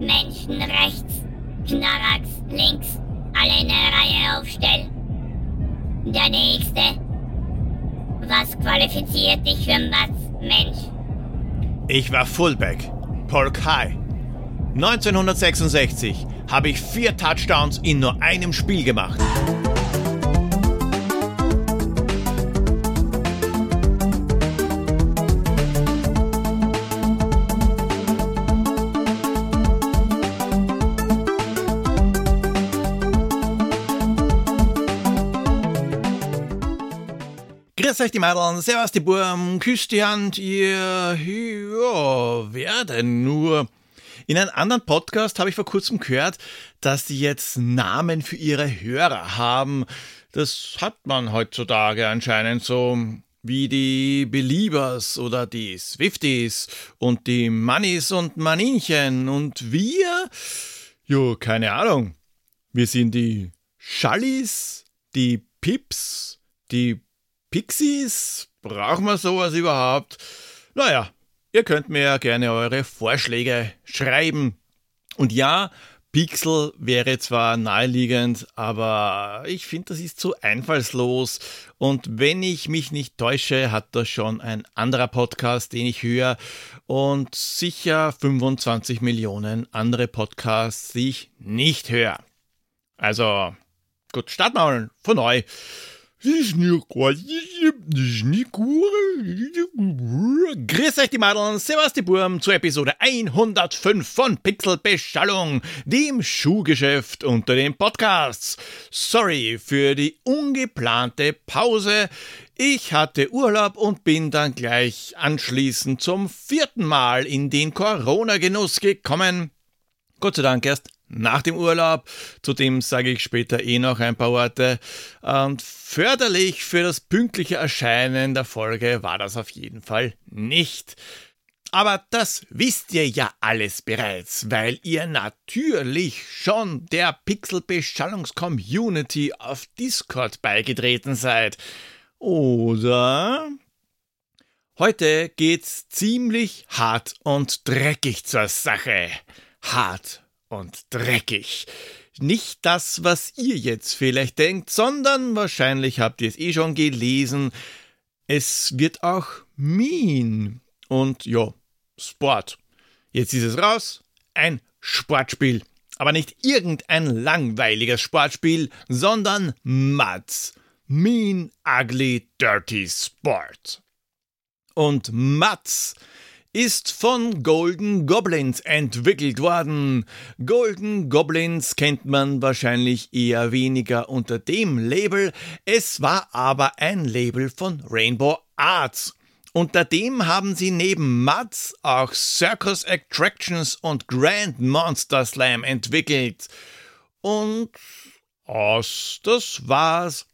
Menschen rechts, Knarrax links, alle in der Reihe aufstellen. Der nächste. Was qualifiziert dich für Mats, Mensch? Ich war Fullback, Polk High. 1966 habe ich vier Touchdowns in nur einem Spiel gemacht. Grüß euch die Madeln, servus die Burm, küsst die Hand, ihr, ja, wer denn nur? In einem anderen Podcast habe ich vor kurzem gehört, dass die jetzt Namen für ihre Hörer haben. Das hat man heutzutage anscheinend so wie die Beliebers oder die Swifties und die Mannis und Maninchen und wir? Jo, keine Ahnung. Wir sind die Schallis, die Pips, die Pixies? Brauchen wir sowas überhaupt? Naja, ihr könnt mir ja gerne eure Vorschläge schreiben. Und ja, Pixel wäre zwar naheliegend, aber ich finde, das ist zu einfallslos. Und wenn ich mich nicht täusche, hat das schon ein anderer Podcast, den ich höre. Und sicher 25 Millionen andere Podcasts, die ich nicht höre. Also, gut, starten wir mal von neu. Grüß euch die Madeln, servus die Burm zur Episode 105 von Pixelbeschallung, dem Schuhgeschäft unter den Podcasts. Sorry für die ungeplante Pause. Ich hatte Urlaub und bin dann gleich anschließend zum vierten Mal in den Corona-Genuss gekommen. Gott sei Dank erst nach dem Urlaub. Zudem sage ich später eh noch ein paar Worte. Und förderlich für das pünktliche Erscheinen der Folge war das auf jeden Fall nicht. Aber das wisst ihr ja alles bereits, weil ihr natürlich schon der Pixel-Beschallungs-Community auf Discord beigetreten seid. Oder? Heute geht's ziemlich hart und dreckig zur Sache. Hart und dreckig. Nicht das, was ihr jetzt vielleicht denkt, sondern wahrscheinlich habt ihr es eh schon gelesen. Es wird auch mean. Und ja, Sport. Jetzt ist es raus. Ein Sportspiel. Aber nicht irgendein langweiliges Sportspiel, sondern Mats. Mean, Ugly, Dirty Sport. Und Mats ist von Golden Goblins entwickelt worden. Golden Goblins kennt man wahrscheinlich eher weniger unter dem Label, es war aber ein Label von Rainbow Arts. Unter dem haben sie neben Mats auch Circus Attractions und Grand Monster Slam entwickelt. Und aus, das war's.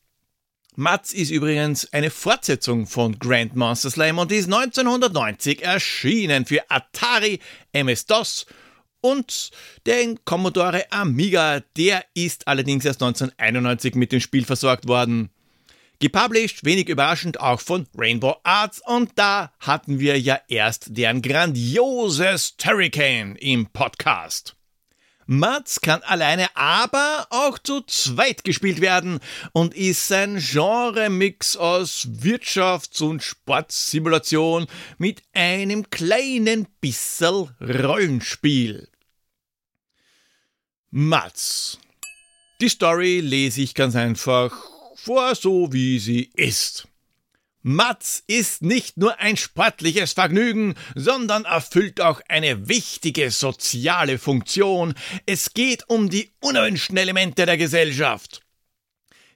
Mats ist übrigens eine Fortsetzung von Grand Monster Slam und ist 1990 erschienen für Atari, MS-DOS und den Commodore Amiga. Der ist allerdings erst 1991 mit dem Spiel versorgt worden. Gepublished, wenig überraschend, auch von Rainbow Arts und da hatten wir ja erst deren grandioses Hurricane im Podcast. Mats kann alleine, aber auch zu zweit gespielt werden und ist ein Genre-Mix aus Wirtschafts- und Sportsimulation mit einem kleinen bissel Rollenspiel. Mats. Die Story lese ich ganz einfach vor, so wie sie ist. Mats ist nicht nur ein sportliches Vergnügen, sondern erfüllt auch eine wichtige soziale Funktion. Es geht um die unerwünschten Elemente der Gesellschaft.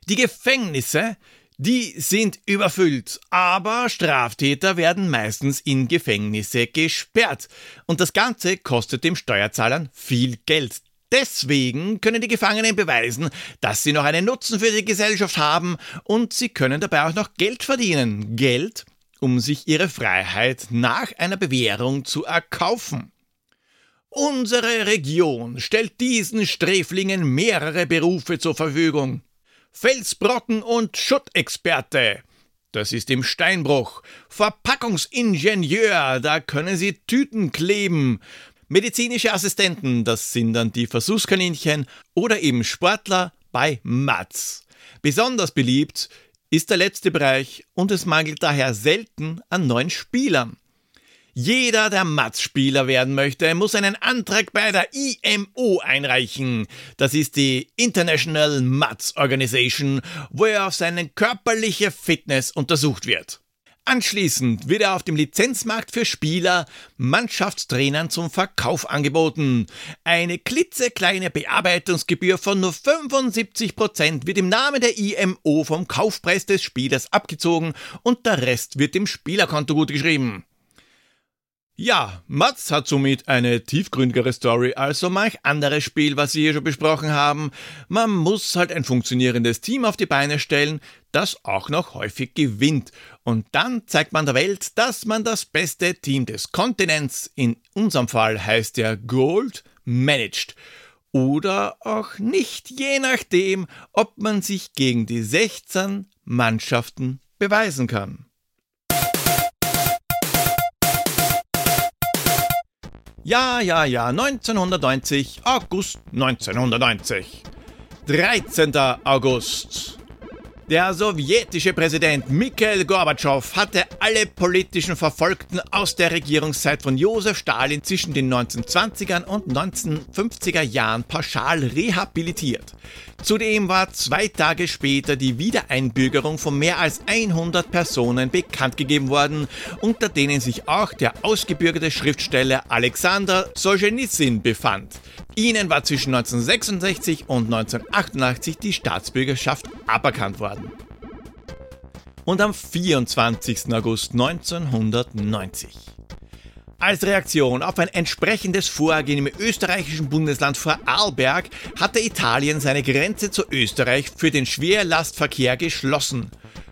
Die Gefängnisse, die sind überfüllt, aber Straftäter werden meistens in Gefängnisse gesperrt. Und das Ganze kostet dem Steuerzahlern viel Geld. Deswegen können die Gefangenen beweisen, dass sie noch einen Nutzen für die Gesellschaft haben und sie können dabei auch noch Geld verdienen. Geld, um sich ihre Freiheit nach einer Bewährung zu erkaufen. Unsere Region stellt diesen Sträflingen mehrere Berufe zur Verfügung. Felsbrocken und Schuttexperte. Das ist im Steinbruch. Verpackungsingenieur, da können Sie Tüten kleben. Medizinische Assistenten, das sind dann die Versuchskaninchen oder eben Sportler bei Mats. Besonders beliebt ist der letzte Bereich und es mangelt daher selten an neuen Spielern. Jeder, der Mats-Spieler werden möchte, muss einen Antrag bei der IMO einreichen. Das ist die International Mats Organization, wo er auf seine körperliche Fitness untersucht wird. Anschließend wird er auf dem Lizenzmarkt für Spieler Mannschaftstrainern zum Verkauf angeboten. Eine klitzekleine Bearbeitungsgebühr von nur 75% wird im Namen der IMO vom Kaufpreis des Spielers abgezogen und der Rest wird dem Spielerkonto gut geschrieben. Ja, Mats hat somit eine tiefgründigere Story als so manch anderes Spiel, was wir hier schon besprochen haben. Man muss halt ein funktionierendes Team auf die Beine stellen, das auch noch häufig gewinnt. Und dann zeigt man der Welt, dass man das beste Team des Kontinents, in unserem Fall heißt der Gold, managt. Oder auch nicht, je nachdem, ob man sich gegen die 16 Mannschaften beweisen kann. Ja, ja, ja, 1990, August 1990. 13. August. Der sowjetische Präsident Mikhail Gorbatschow hatte alle politischen Verfolgten aus der Regierungszeit von Josef Stalin zwischen den 1920er und 1950er Jahren pauschal rehabilitiert. Zudem war zwei Tage später die Wiedereinbürgerung von mehr als 100 Personen bekannt gegeben worden, unter denen sich auch der ausgebürgerte Schriftsteller Alexander Solzhenitsyn befand. Ihnen war zwischen 1966 und 1988 die Staatsbürgerschaft aberkannt worden. Und am 24. August 1990. Als Reaktion auf ein entsprechendes Vorgehen im österreichischen Bundesland Vorarlberg hatte Italien seine Grenze zu Österreich für den Schwerlastverkehr geschlossen.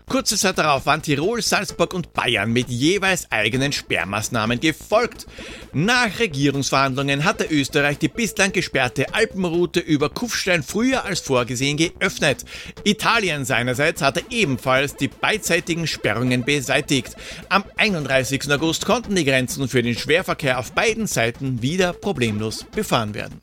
Kurze Zeit darauf waren Tirol, Salzburg und Bayern mit jeweils eigenen Sperrmaßnahmen gefolgt. Nach Regierungsverhandlungen hatte Österreich die bislang gesperrte Alpenroute über Kufstein früher als vorgesehen geöffnet. Italien seinerseits hatte ebenfalls die beidseitigen Sperrungen beseitigt. Am 31. August konnten die Grenzen für den Schwerverkehr auf beiden Seiten wieder problemlos befahren werden.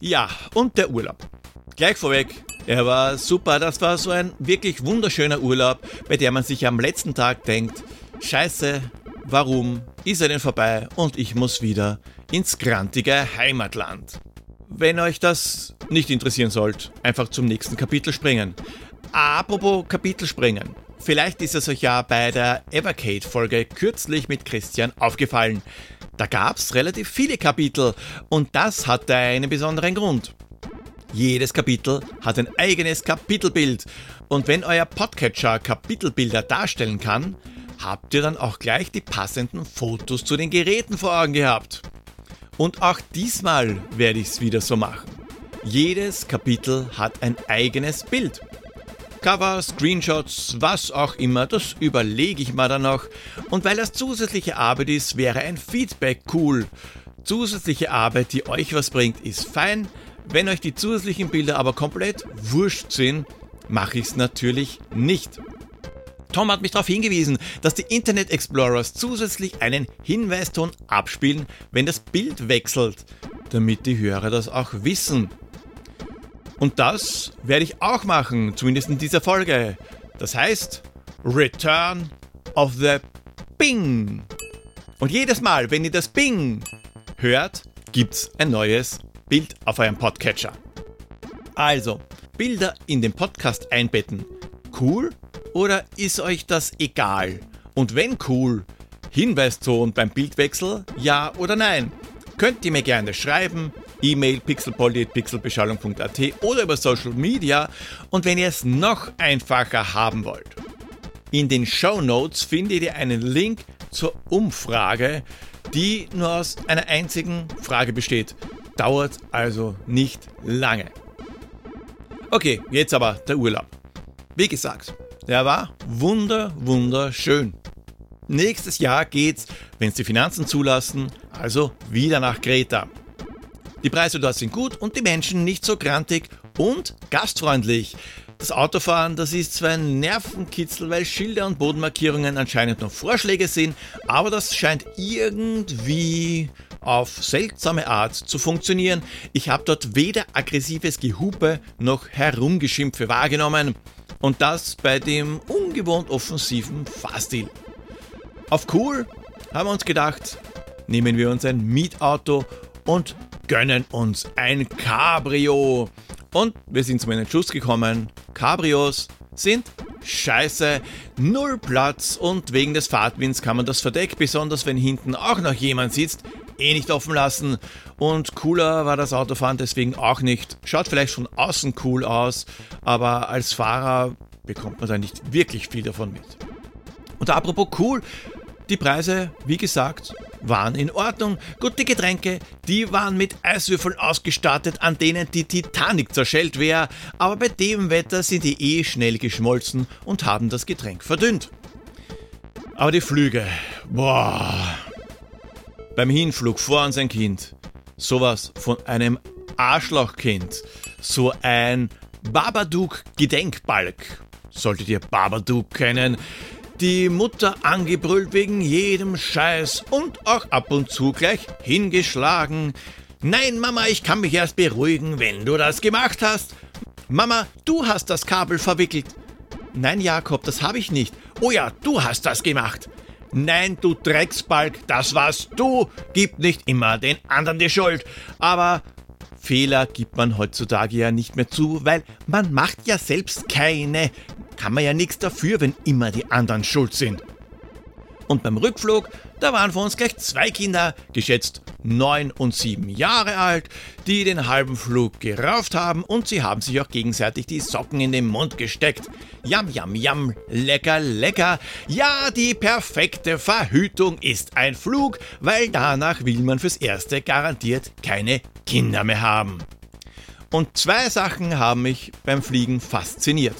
Ja, und der Urlaub. Gleich vorweg, er war super, das war so ein wirklich wunderschöner Urlaub, bei dem man sich am letzten Tag denkt, scheiße, warum ist er denn vorbei und ich muss wieder ins grantige Heimatland. Wenn euch das nicht interessieren sollt, einfach zum nächsten Kapitel springen. Apropos Kapitel springen. Vielleicht ist es euch ja bei der Evercade-Folge kürzlich mit Christian aufgefallen. Da gab es relativ viele Kapitel und das hatte einen besonderen Grund. Jedes Kapitel hat ein eigenes Kapitelbild. Und wenn euer Podcatcher Kapitelbilder darstellen kann, habt ihr dann auch gleich die passenden Fotos zu den Geräten vor Augen gehabt. Und auch diesmal werde ich es wieder so machen. Jedes Kapitel hat ein eigenes Bild. Cover, Screenshots, was auch immer, das überlege ich mal dann noch. Und weil das zusätzliche Arbeit ist, wäre ein Feedback cool. Zusätzliche Arbeit, die euch was bringt, ist fein, wenn euch die zusätzlichen Bilder aber komplett wurscht sind, mache ich es natürlich nicht. Tom hat mich darauf hingewiesen, dass die Internet Explorers zusätzlich einen Hinweiston abspielen, wenn das Bild wechselt, damit die Hörer das auch wissen. Und das werde ich auch machen, zumindest in dieser Folge. Das heißt Return of the Bing. Und jedes Mal, wenn ihr das Bing hört, gibt's ein neues Bild auf eurem Podcatcher. Also, Bilder in den Podcast einbetten. Cool oder ist euch das egal? Und wenn cool, Hinweiston beim Bildwechsel, ja oder nein? Könnt ihr mir gerne schreiben, E-Mail pixelpoly.pixelbeschallung.at oder über Social Media und wenn ihr es noch einfacher haben wollt. In den Show Notes findet ihr einen Link zur Umfrage, die nur aus einer einzigen Frage besteht. Dauert also nicht lange. Okay, jetzt aber der Urlaub. Wie gesagt, der war wunder, wunderschön. Nächstes Jahr geht's, wenn es die Finanzen zulassen, also wieder nach Kreta. Die Preise dort sind gut und die Menschen nicht so grantig und gastfreundlich. Das Autofahren, das ist zwar ein Nervenkitzel, weil Schilder und Bodenmarkierungen anscheinend noch Vorschläge sind, aber das scheint irgendwie auf seltsame Art zu funktionieren. Ich habe dort weder aggressives Gehupe noch Herumgeschimpfe wahrgenommen. Und das bei dem ungewohnt offensiven Fahrstil. Auf cool haben wir uns gedacht, nehmen wir uns ein Mietauto und gönnen uns ein Cabrio. Und wir sind zu meinem Entschluss gekommen, Cabrios sind scheiße, null Platz und wegen des Fahrtwinds kann man das Verdeck, besonders wenn hinten auch noch jemand sitzt, eh nicht offen lassen. Und cooler war das Autofahren deswegen auch nicht. Schaut vielleicht von außen cool aus, aber als Fahrer bekommt man da nicht wirklich viel davon mit. Und apropos cool, die Preise, wie gesagt, waren in Ordnung. Gut, die Getränke, die waren mit Eiswürfeln ausgestattet, an denen die Titanic zerschellt wäre, aber bei dem Wetter sind die eh schnell geschmolzen und haben das Getränk verdünnt. Aber die Flüge, boah. Beim Hinflug vor uns ein Kind, sowas von einem Arschlochkind, so ein Babadook-Gedenkbalg. Solltet ihr Babadook kennen? die Mutter angebrüllt wegen jedem Scheiß und auch ab und zu gleich hingeschlagen. Nein, Mama, ich kann mich erst beruhigen, wenn du das gemacht hast. Mama, du hast das Kabel verwickelt. Nein, Jakob, das habe ich nicht. Oh ja, du hast das gemacht. Nein, du Drecksbalg, das warst du. Gib nicht immer den anderen die Schuld. Aber Fehler gibt man heutzutage ja nicht mehr zu, weil man macht ja selbst keine kann man ja nichts dafür, wenn immer die anderen schuld sind. Und beim Rückflug, da waren vor uns gleich zwei Kinder, geschätzt neun und sieben Jahre alt, die den halben Flug gerauft haben und sie haben sich auch gegenseitig die Socken in den Mund gesteckt. Jam, jam, jam, lecker, lecker. Ja, die perfekte Verhütung ist ein Flug, weil danach will man fürs Erste garantiert keine Kinder mehr haben. Und zwei Sachen haben mich beim Fliegen fasziniert.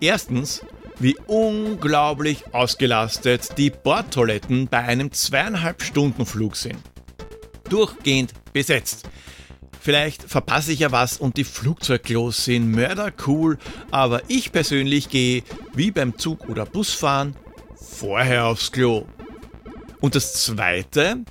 Erstens, wie unglaublich ausgelastet die Bordtoiletten bei einem zweieinhalb Stunden Flug sind. Durchgehend besetzt. Vielleicht verpasse ich ja was und die Flugzeugklos sind mördercool, aber ich persönlich gehe, wie beim Zug oder Busfahren, vorher aufs Klo. Und das Zweite,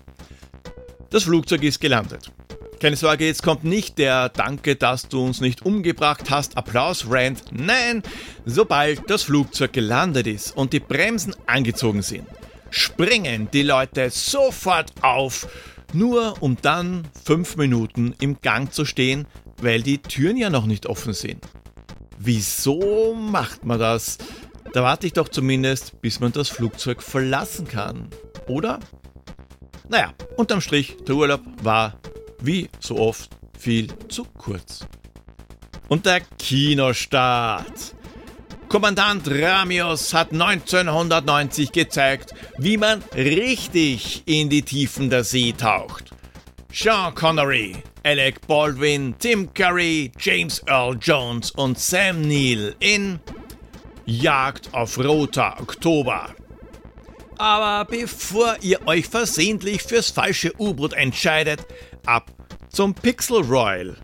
das Flugzeug ist gelandet. Keine Sorge, jetzt kommt nicht der Danke, dass du uns nicht umgebracht hast, Applaus-Rant. Nein, sobald das Flugzeug gelandet ist und die Bremsen angezogen sind, springen die Leute sofort auf, nur um dann fünf Minuten im Gang zu stehen, weil die Türen ja noch nicht offen sind. Wieso macht man das? Da warte ich doch zumindest, bis man das Flugzeug verlassen kann, oder? Naja, unterm Strich, der Urlaub war wie so oft viel zu kurz. Und der Kinostart. Kommandant Ramios hat 1990 gezeigt, wie man richtig in die Tiefen der See taucht. Sean Connery, Alec Baldwin, Tim Curry, James Earl Jones und Sam Neill in Jagd auf roter Oktober. Aber bevor ihr euch versehentlich fürs falsche U-Boot entscheidet, ab zum Pixel Royal.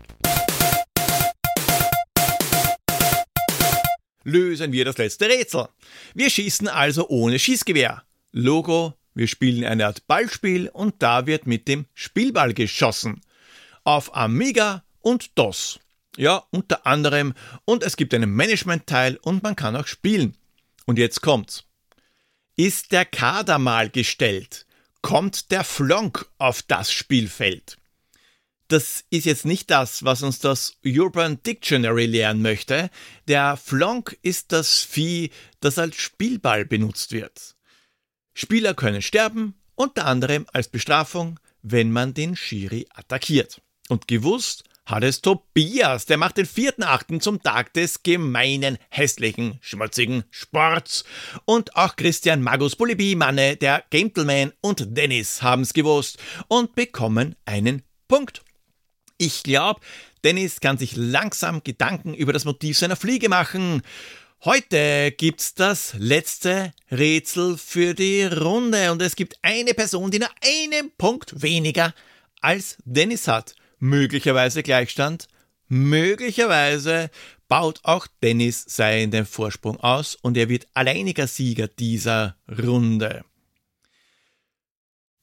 Lösen wir das letzte Rätsel. Wir schießen also ohne Schießgewehr. Logo, wir spielen eine Art Ballspiel und da wird mit dem Spielball geschossen. Auf Amiga und DOS. Ja, unter anderem. Und es gibt einen Management-Teil und man kann auch spielen. Und jetzt kommt's. Ist der Kader mal gestellt, kommt der Flonk auf das Spielfeld. Das ist jetzt nicht das, was uns das Urban Dictionary lehren möchte. Der Flonk ist das Vieh, das als Spielball benutzt wird. Spieler können sterben, unter anderem als Bestrafung, wenn man den Schiri attackiert. Und gewusst hat es Tobias, der macht den 4.8. zum Tag des gemeinen, hässlichen, schmutzigen Sports. Und auch Christian Magus Polibi, Manne, der Gentleman und Dennis haben's gewusst und bekommen einen Punkt. Ich glaube, Dennis kann sich langsam Gedanken über das Motiv seiner Fliege machen. Heute gibt's das letzte Rätsel für die Runde und es gibt eine Person, die nur einen Punkt weniger als Dennis hat möglicherweise Gleichstand, möglicherweise baut auch Dennis seinen Vorsprung aus und er wird alleiniger Sieger dieser Runde.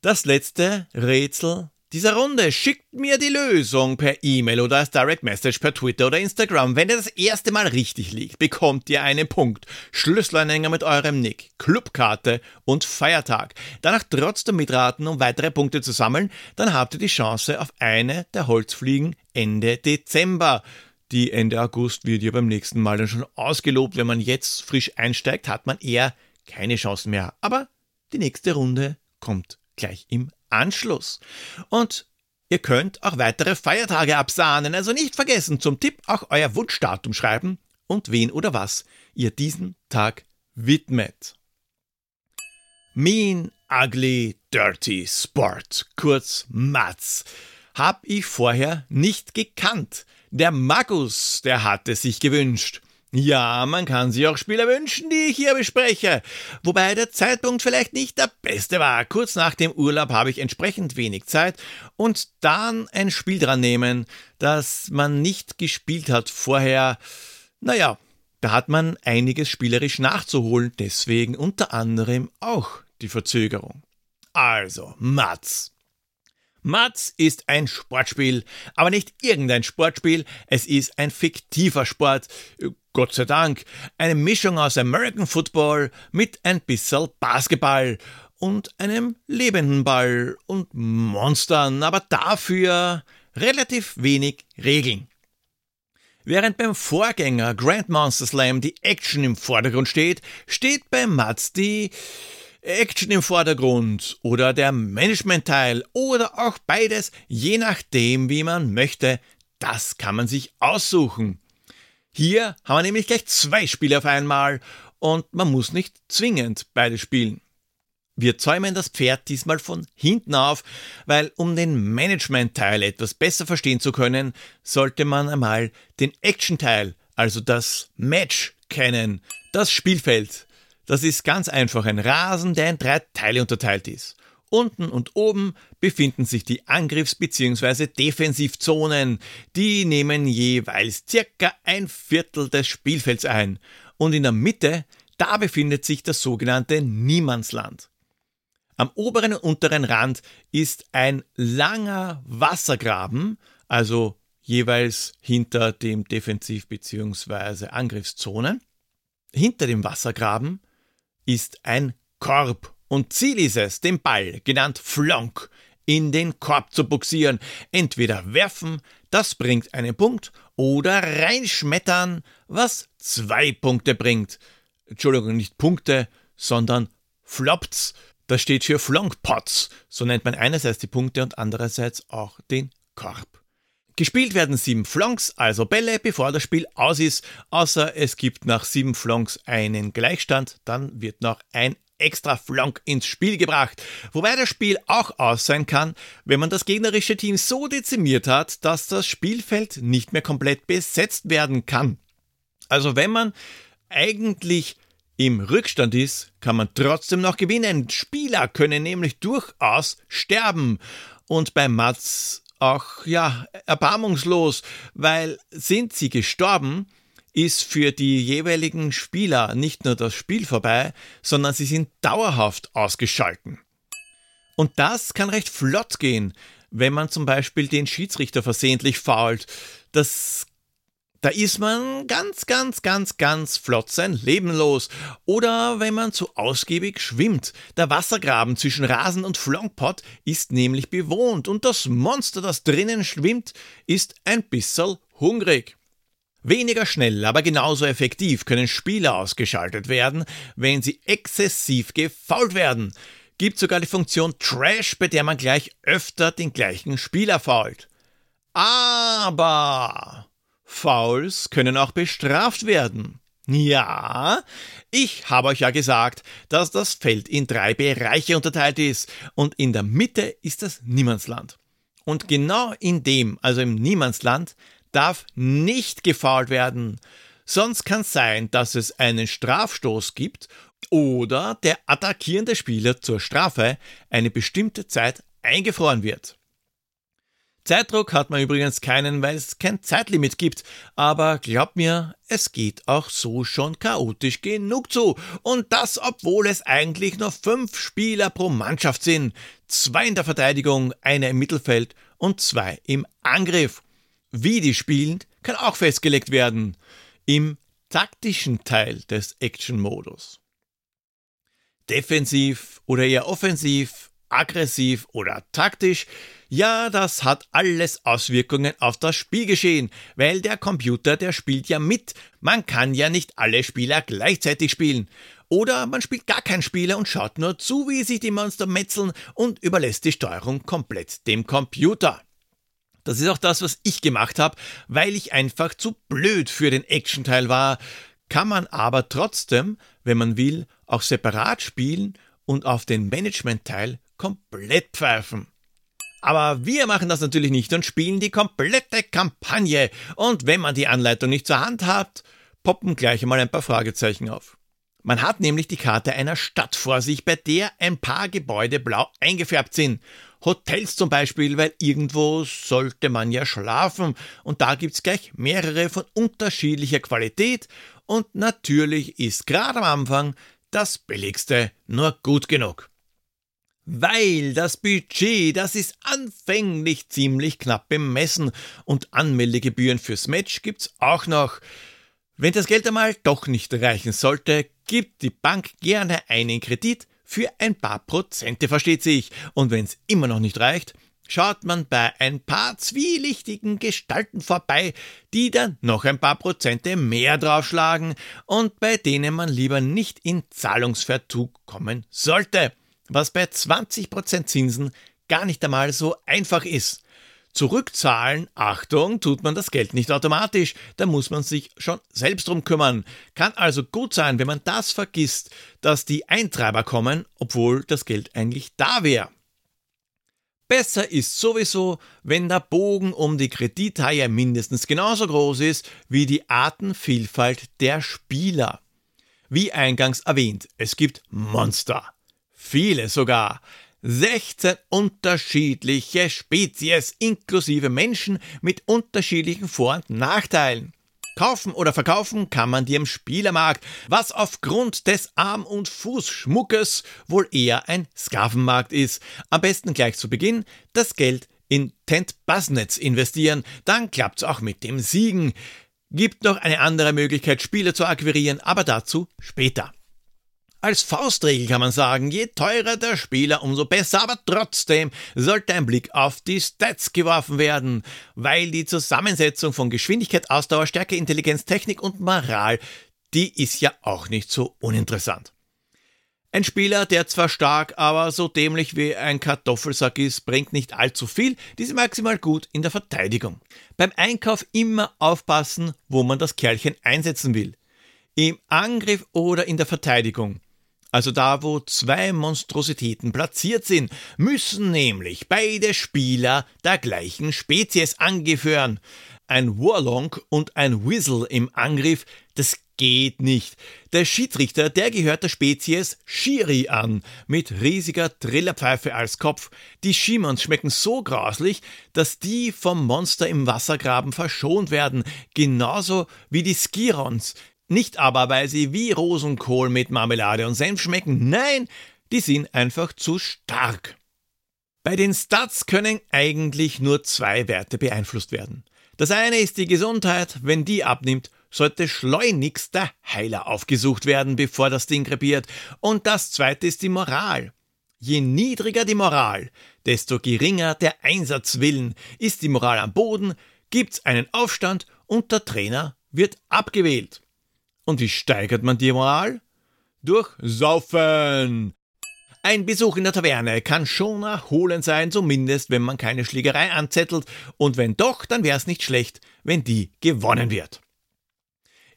Das letzte Rätsel dieser Runde. Schickt mir die Lösung per E-Mail oder als Direct Message per Twitter oder Instagram. Wenn ihr das erste Mal richtig liegt, bekommt ihr einen Punkt. Schlüsselanhänger mit eurem Nick, Clubkarte und Feiertag. Danach trotzdem mitraten, um weitere Punkte zu sammeln. Dann habt ihr die Chance auf eine der Holzfliegen Ende Dezember. Die Ende August wird ja beim nächsten Mal dann schon ausgelobt. Wenn man jetzt frisch einsteigt, hat man eher keine Chancen mehr. Aber die nächste Runde kommt gleich im Anschluss. Und ihr könnt auch weitere Feiertage absahnen, also nicht vergessen, zum Tipp auch euer Wunschdatum schreiben und wen oder was ihr diesen Tag widmet. Mean, Ugly, Dirty Sport, kurz Mats, hab ich vorher nicht gekannt. Der Magus, der hatte sich gewünscht. Ja, man kann sich auch Spieler wünschen, die ich hier bespreche. Wobei der Zeitpunkt vielleicht nicht der beste war. Kurz nach dem Urlaub habe ich entsprechend wenig Zeit und dann ein Spiel dran nehmen, das man nicht gespielt hat vorher. Naja, da hat man einiges spielerisch nachzuholen, deswegen unter anderem auch die Verzögerung. Also, Mats. Mats ist ein Sportspiel, aber nicht irgendein Sportspiel, es ist ein fiktiver Sport, Gott sei Dank, eine Mischung aus American Football mit ein bisschen Basketball und einem lebenden Ball und Monstern, aber dafür relativ wenig Regeln. Während beim Vorgänger Grand Monster Slam die Action im Vordergrund steht, steht bei Mats die Action im Vordergrund oder der Management-Teil oder auch beides, je nachdem, wie man möchte. Das kann man sich aussuchen. Hier haben wir nämlich gleich zwei Spiele auf einmal und man muss nicht zwingend beide spielen. Wir zäumen das Pferd diesmal von hinten auf, weil um den Management-Teil etwas besser verstehen zu können, sollte man einmal den Action-Teil, also das Match, kennen. Das Spielfeld, das ist ganz einfach ein Rasen, der in drei Teile unterteilt ist. Unten und oben befinden sich die Angriffs- bzw. Defensivzonen. Die nehmen jeweils circa ein Viertel des Spielfelds ein. Und in der Mitte, da befindet sich das sogenannte Niemandsland. Am oberen und unteren Rand ist ein langer Wassergraben, also jeweils hinter dem Defensiv- bzw. Angriffszonen. Hinter dem Wassergraben ist ein Korb und Ziel ist es, den Ball, genannt Flonk, in den Korb zu buxieren. Entweder werfen, das bringt einen Punkt, oder reinschmettern, was zwei Punkte bringt. Entschuldigung, nicht Punkte, sondern Flops. Das steht für Flonkpots. So nennt man einerseits die Punkte und andererseits auch den Korb. Gespielt werden sieben Flonks, also Bälle, bevor das Spiel aus ist, außer es gibt nach sieben Flonks einen Gleichstand, dann wird noch ein extra Flonk ins Spiel gebracht. Wobei das Spiel auch aus sein kann, wenn man das gegnerische Team so dezimiert hat, dass das Spielfeld nicht mehr komplett besetzt werden kann. Also wenn man eigentlich im Rückstand ist, kann man trotzdem noch gewinnen. Spieler können nämlich durchaus sterben. Und bei Mats auch, ja, erbarmungslos, weil sind sie gestorben, ist für die jeweiligen Spieler nicht nur das Spiel vorbei, sondern sie sind dauerhaft ausgeschalten. Und das kann recht flott gehen, wenn man zum Beispiel den Schiedsrichter versehentlich fault. Das da ist man ganz, ganz, ganz, ganz flott sein Leben los. Oder wenn man zu ausgiebig schwimmt. Der Wassergraben zwischen Rasen und Flonkpot ist nämlich bewohnt und das Monster, das drinnen schwimmt, ist ein bisschen hungrig. Weniger schnell, aber genauso effektiv können Spieler ausgeschaltet werden, wenn sie exzessiv gefault werden. Gibt sogar die Funktion Trash, bei der man gleich öfter den gleichen Spieler fault. Aber Fouls können auch bestraft werden. Ja, ich habe euch ja gesagt, dass das Feld in drei Bereiche unterteilt ist und in der Mitte ist das Niemandsland. Und genau in dem, also im Niemandsland, darf nicht gefault werden. Sonst kann es sein, dass es einen Strafstoß gibt oder der attackierende Spieler zur Strafe eine bestimmte Zeit eingefroren wird. Zeitdruck hat man übrigens keinen, weil es kein Zeitlimit gibt, aber glaubt mir, es geht auch so schon chaotisch genug zu. Und das, obwohl es eigentlich nur fünf Spieler pro Mannschaft sind. zwei in der Verteidigung, einer im Mittelfeld und zwei im Angriff. Wie die spielen, kann auch festgelegt werden im taktischen Teil des Action-Modus. Defensiv oder eher offensiv, aggressiv oder taktisch, ja, das hat alles Auswirkungen auf das Spielgeschehen, weil der Computer, der spielt ja mit. Man kann ja nicht alle Spieler gleichzeitig spielen. Oder man spielt gar keinen Spieler und schaut nur zu, wie sich die Monster metzeln und überlässt die Steuerung komplett dem Computer. Das ist auch das, was ich gemacht habe, weil ich einfach zu blöd für den Action-Teil war. Kann man aber trotzdem, wenn man will, auch separat spielen und auf den Management-Teil komplett pfeifen. Aber wir machen das natürlich nicht und spielen die komplette Kampagne. Und wenn man die Anleitung nicht zur Hand hat, poppen gleich einmal ein paar Fragezeichen auf. Man hat nämlich die Karte einer Stadt vor sich, bei der ein paar Gebäude blau eingefärbt sind. Hotels zum Beispiel, weil irgendwo sollte man ja schlafen und da gibt's gleich mehrere von unterschiedlicher Qualität und natürlich ist gerade am Anfang das billigste nur gut genug. Weil das Budget, das ist anfänglich ziemlich knapp bemessen und Anmeldegebühren fürs Match gibt's auch noch. Wenn das Geld einmal doch nicht reichen sollte, gibt die Bank gerne einen Kredit für ein paar Prozente, versteht sich. Und wenn's immer noch nicht reicht, schaut man bei ein paar zwielichtigen Gestalten vorbei, die dann noch ein paar Prozente mehr draufschlagen und bei denen man lieber nicht in Zahlungsverzug kommen sollte, was bei 20% Zinsen gar nicht einmal so einfach ist. Zurückzahlen, Achtung, tut man das Geld nicht automatisch, da muss man sich schon selbst drum kümmern. Kann also gut sein, wenn man das vergisst, dass die Eintreiber kommen, obwohl das Geld eigentlich da wäre. Besser ist sowieso, wenn der Bogen um die Kredithaie mindestens genauso groß ist wie die Artenvielfalt der Spieler. Wie eingangs erwähnt, es gibt Monster. Viele sogar. 16 unterschiedliche Spezies inklusive Menschen mit unterschiedlichen Vor- und Nachteilen. Kaufen oder verkaufen kann man die im Spielermarkt, was aufgrund des Arm- und Fußschmuckes wohl eher ein Sklavenmarkt ist. Am besten gleich zu Beginn das Geld in Tent Buzznets investieren, dann klappt's auch mit dem Siegen. Gibt noch eine andere Möglichkeit, Spieler zu akquirieren, aber dazu später. Als Faustregel kann man sagen, je teurer der Spieler, umso besser, aber trotzdem sollte ein Blick auf die Stats geworfen werden, weil die Zusammensetzung von Geschwindigkeit, Ausdauer, Stärke, Intelligenz, Technik und Moral, die ist ja auch nicht so uninteressant. Ein Spieler, der zwar stark, aber so dämlich wie ein Kartoffelsack ist, bringt nicht allzu viel, die ist maximal gut in der Verteidigung. Beim Einkauf immer aufpassen, wo man das Kerlchen einsetzen will. Im Angriff oder in der Verteidigung. Also da, wo zwei Monstrositäten platziert sind, müssen nämlich beide Spieler der gleichen Spezies angehören. Ein Warlong und ein Whistle im Angriff, das geht nicht. Der Schiedsrichter, der gehört der Spezies Shiri an, mit riesiger Trillerpfeife als Kopf. Die Shimons schmecken so grauslich, dass die vom Monster im Wassergraben verschont werden, genauso wie die Skirons, nicht aber, weil sie wie Rosenkohl mit Marmelade und Senf schmecken, nein, die sind einfach zu stark. Bei den Stats können eigentlich nur zwei Werte beeinflusst werden. Das eine ist die Gesundheit, wenn die abnimmt, sollte schleunigst der Heiler aufgesucht werden, bevor das Ding krepiert. Und das zweite ist die Moral. Je niedriger die Moral, desto geringer der Einsatzwillen. Ist die Moral am Boden, gibt's einen Aufstand und der Trainer wird abgewählt. Und wie steigert man die Moral? Durch Saufen. Ein Besuch in der Taverne kann schon erholend sein, zumindest wenn man keine Schlägerei anzettelt, und wenn doch, dann wäre es nicht schlecht, wenn die gewonnen wird.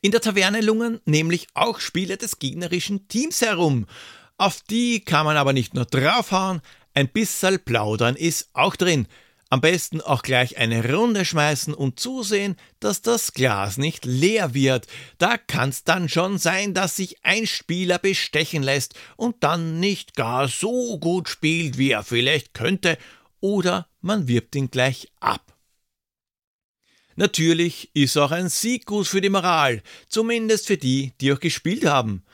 In der Taverne lungern nämlich auch Spieler des gegnerischen Teams herum. Auf die kann man aber nicht nur draufhauen, ein bisschen plaudern ist auch drin, am besten auch gleich eine Runde schmeißen und zusehen, dass das Glas nicht leer wird. Da kann's dann schon sein, dass sich ein Spieler bestechen lässt und dann nicht gar so gut spielt, wie er vielleicht könnte, oder man wirbt ihn gleich ab. Natürlich ist auch ein Sieg gut für die Moral, zumindest für die, die auch gespielt haben.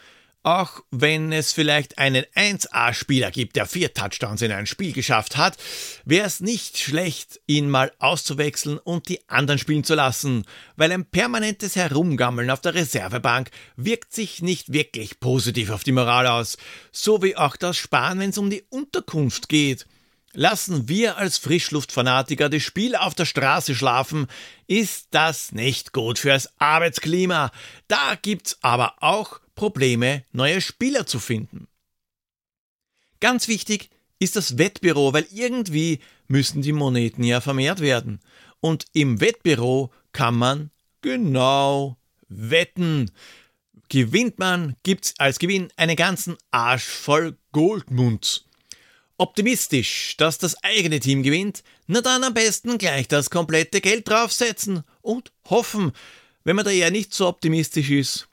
Auch wenn es vielleicht einen 1A-Spieler gibt, der vier Touchdowns in ein Spiel geschafft hat, wäre es nicht schlecht, ihn mal auszuwechseln und die anderen spielen zu lassen, weil ein permanentes Herumgammeln auf der Reservebank wirkt sich nicht wirklich positiv auf die Moral aus, so wie auch das Sparen, wenn es um die Unterkunft geht. Lassen wir als Frischluftfanatiker das Spiel auf der Straße schlafen, ist das nicht gut fürs Arbeitsklima. Da gibt's aber auch Probleme, neue Spieler zu finden. Ganz wichtig ist das Wettbüro, weil irgendwie müssen die Moneten ja vermehrt werden. Und im Wettbüro kann man genau wetten. Gewinnt man, gibt's als Gewinn einen ganzen Arsch voll Goldmunds. Optimistisch, dass das eigene Team gewinnt? Na dann am besten gleich das komplette Geld draufsetzen und hoffen, wenn man da eher nicht so optimistisch ist.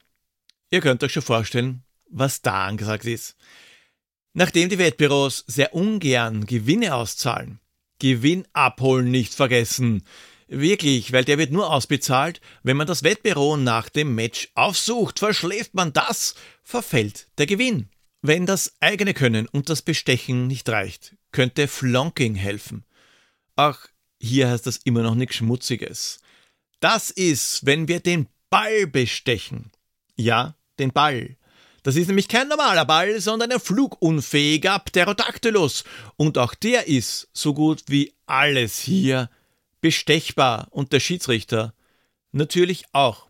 Ihr könnt euch schon vorstellen, was da angesagt ist. Nachdem die Wettbüros sehr ungern Gewinne auszahlen, Gewinn abholen nicht vergessen. Wirklich, weil der wird nur ausbezahlt, wenn man das Wettbüro nach dem Match aufsucht. Verschläft man das, verfällt der Gewinn. Wenn das eigene Können und das Bestechen nicht reicht, könnte Flonking helfen. Ach, hier heißt das immer noch nichts Schmutziges. Das ist, wenn wir den Ball bestechen. Ja, den Ball. Das ist nämlich kein normaler Ball, sondern ein flugunfähiger Pterodactylus. Und auch der ist, so gut wie alles hier, bestechbar. Und der Schiedsrichter natürlich auch.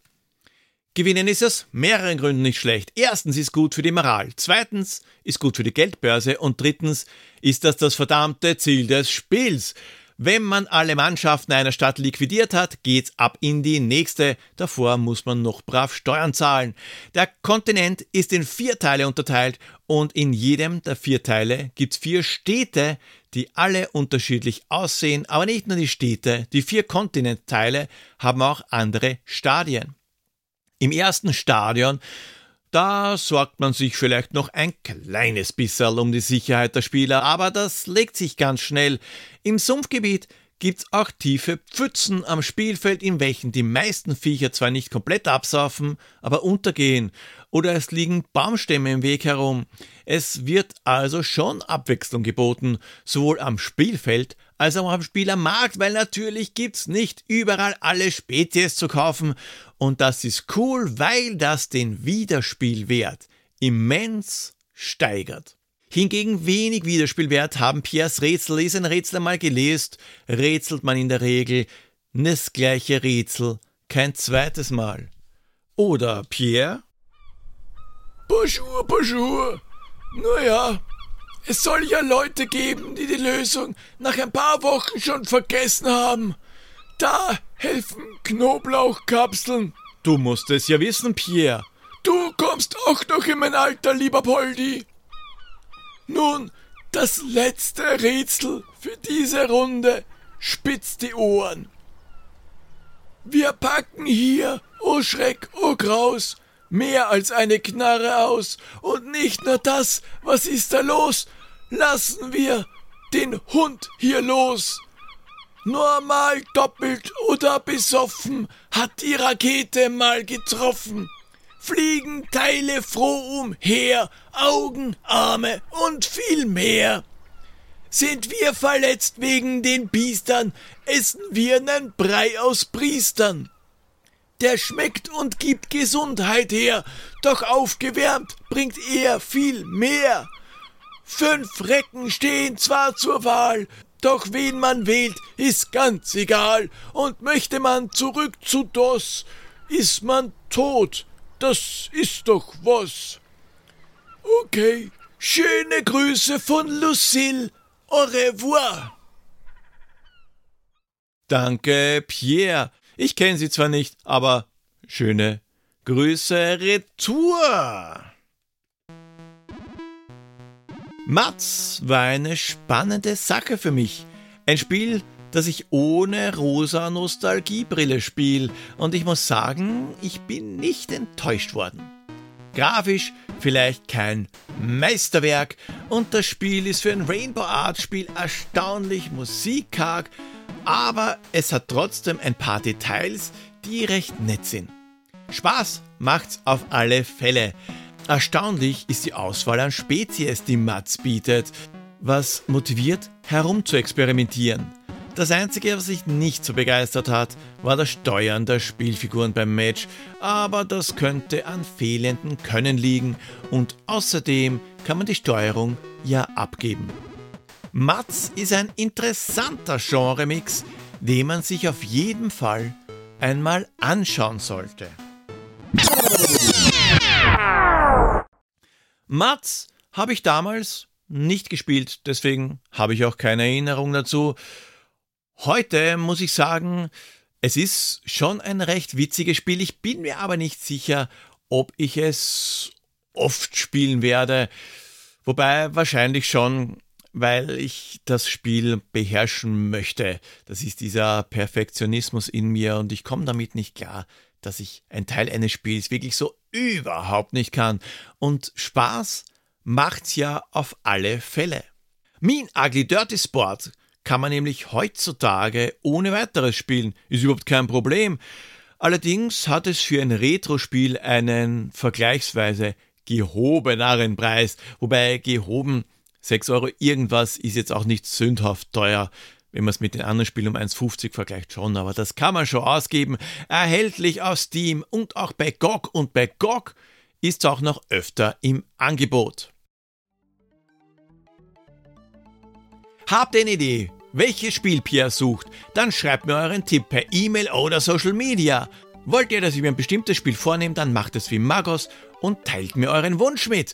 Gewinnen ist aus mehreren Gründen nicht schlecht. Erstens ist gut für die Moral, zweitens ist gut für die Geldbörse und drittens ist das das verdammte Ziel des Spiels. Wenn man alle Mannschaften einer Stadt liquidiert hat, geht's ab in die nächste. Davor muss man noch brav Steuern zahlen. Der Kontinent ist in vier Teile unterteilt und in jedem der vier Teile gibt's vier Städte, die alle unterschiedlich aussehen, aber nicht nur die Städte, die vier Kontinentteile haben auch andere Stadien. Im ersten Stadion, da sorgt man sich vielleicht noch ein kleines bisschen um die Sicherheit der Spieler, aber das legt sich ganz schnell. Im Sumpfgebiet gibt's auch tiefe Pfützen am Spielfeld, in welchen die meisten Viecher zwar nicht komplett absaufen, aber untergehen. Oder es liegen Baumstämme im Weg herum. Es wird also schon Abwechslung geboten, sowohl am Spielfeld als auch am Spielermarkt, weil natürlich gibt's nicht überall alle Spezies zu kaufen und das ist cool, weil das den Wiederspielwert immens steigert. Hingegen wenig Wiederspielwert haben Pierres Rätsel. Ist ein Rätsel einmal gelesen, rätselt man in der Regel das gleiche Rätsel kein zweites Mal. Oder Pierre? Bonjour, bonjour. Naja, es soll ja Leute geben, die die Lösung nach ein paar Wochen schon vergessen haben. Da helfen Knoblauchkapseln. Du musst es ja wissen, Pierre. Du kommst auch noch in mein Alter, lieber Poldi. Nun, das letzte Rätsel für diese Runde spitzt die Ohren. Wir packen hier, oh Schreck, oh Graus, mehr als eine Knarre aus. Und nicht nur das, was ist da los? Lassen wir den Hund hier los. Normal doppelt oder besoffen hat die Rakete mal getroffen fliegen Teile froh umher, Augen, Arme und viel mehr. Sind wir verletzt wegen den Biestern, essen wir nen Brei aus Priestern. Der schmeckt und gibt Gesundheit her, doch aufgewärmt bringt er viel mehr. Fünf Recken stehen zwar zur Wahl, doch wen man wählt, ist ganz egal, und möchte man zurück zu DOS, ist man tot das ist doch was. Okay, schöne Grüße von Lucille. Au revoir. Danke, Pierre. Ich kenne Sie zwar nicht, aber schöne Grüße retour. Mats war eine spannende Sache für mich. Ein Spiel, dass ich ohne rosa Nostalgiebrille spiele und ich muss sagen, ich bin nicht enttäuscht worden. Grafisch vielleicht kein Meisterwerk und das Spiel ist für ein Rainbow Art Spiel erstaunlich musikkarg, aber es hat trotzdem ein paar Details, die recht nett sind. Spaß macht's auf alle Fälle. Erstaunlich ist die Auswahl an Spezies, die Mats bietet, was motiviert, herumzuexperimentieren. Das Einzige, was sich nicht so begeistert hat, war das Steuern der Spielfiguren beim Match, aber das könnte an fehlenden Können liegen und außerdem kann man die Steuerung ja abgeben. Mats ist ein interessanter Genremix, den man sich auf jeden Fall einmal anschauen sollte. Mats habe ich damals nicht gespielt, deswegen habe ich auch keine Erinnerung dazu. Heute muss ich sagen, es ist schon ein recht witziges Spiel. Ich bin mir aber nicht sicher, ob ich es oft spielen werde. Wobei wahrscheinlich schon, weil ich das Spiel beherrschen möchte. Das ist dieser Perfektionismus in mir und ich komme damit nicht klar, dass ich ein Teil eines Spiels wirklich so überhaupt nicht kann. Und Spaß macht's ja auf alle Fälle. Mean Ugly Dirty Sport kann man nämlich heutzutage ohne weiteres spielen, ist überhaupt kein Problem. Allerdings hat es für ein Retro-Spiel einen vergleichsweise gehobeneren Preis, wobei gehoben 6 Euro irgendwas ist jetzt auch nicht sündhaft teuer. Wenn man es mit den anderen Spielen um 1,50 vergleicht, schon, aber das kann man schon ausgeben. Erhältlich auf Steam und auch bei GOG und bei GOG ist es auch noch öfter im Angebot. Habt ihr eine Idee, welches Spiel Pierre sucht? Dann schreibt mir euren Tipp per E-Mail oder Social Media. Wollt ihr, dass ich mir ein bestimmtes Spiel vornehme, dann macht es wie Magos und teilt mir euren Wunsch mit.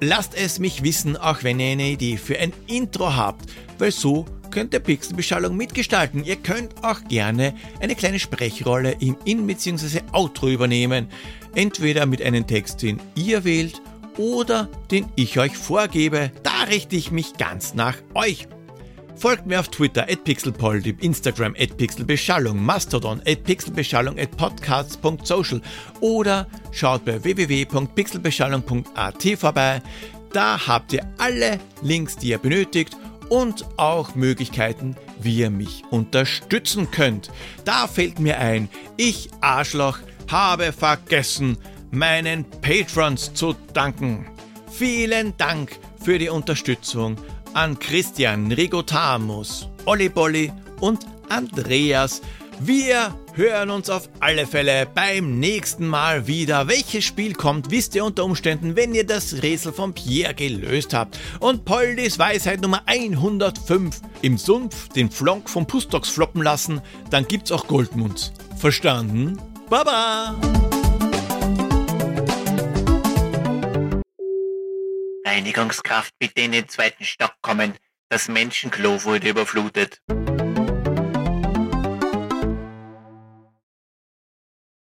Lasst es mich wissen, auch wenn ihr eine Idee für ein Intro habt, weil so könnt ihr Pixelbeschallung mitgestalten. Ihr könnt auch gerne eine kleine Sprechrolle im In- bzw. Outro übernehmen. Entweder mit einem Text, den ihr wählt, oder den ich euch vorgebe. Da richte ich mich ganz nach euch. Folgt mir auf Twitter at pixelpolitip, Instagram at pixelbeschallung, Mastodon at pixelbeschallung at podcasts.social oder schaut bei www.pixelbeschallung.at vorbei. Da habt ihr alle Links, die ihr benötigt und auch Möglichkeiten, wie ihr mich unterstützen könnt. Da fällt mir ein, ich Arschloch habe vergessen, meinen Patrons zu danken. Vielen Dank für die Unterstützung an Christian Rigotamus, Olli Bolli und Andreas. Wir hören uns auf alle Fälle beim nächsten Mal wieder. Welches Spiel kommt, wisst ihr unter Umständen, wenn ihr das Rätsel von Pierre gelöst habt. Und Poldis Weisheit Nummer 105. Im Sumpf den Flonk vom Pustox floppen lassen, dann gibt's auch Goldmunds. Verstanden? Baba! Reinigungskraft bitte in den zweiten Stock kommen. Das Menschenklo wurde überflutet.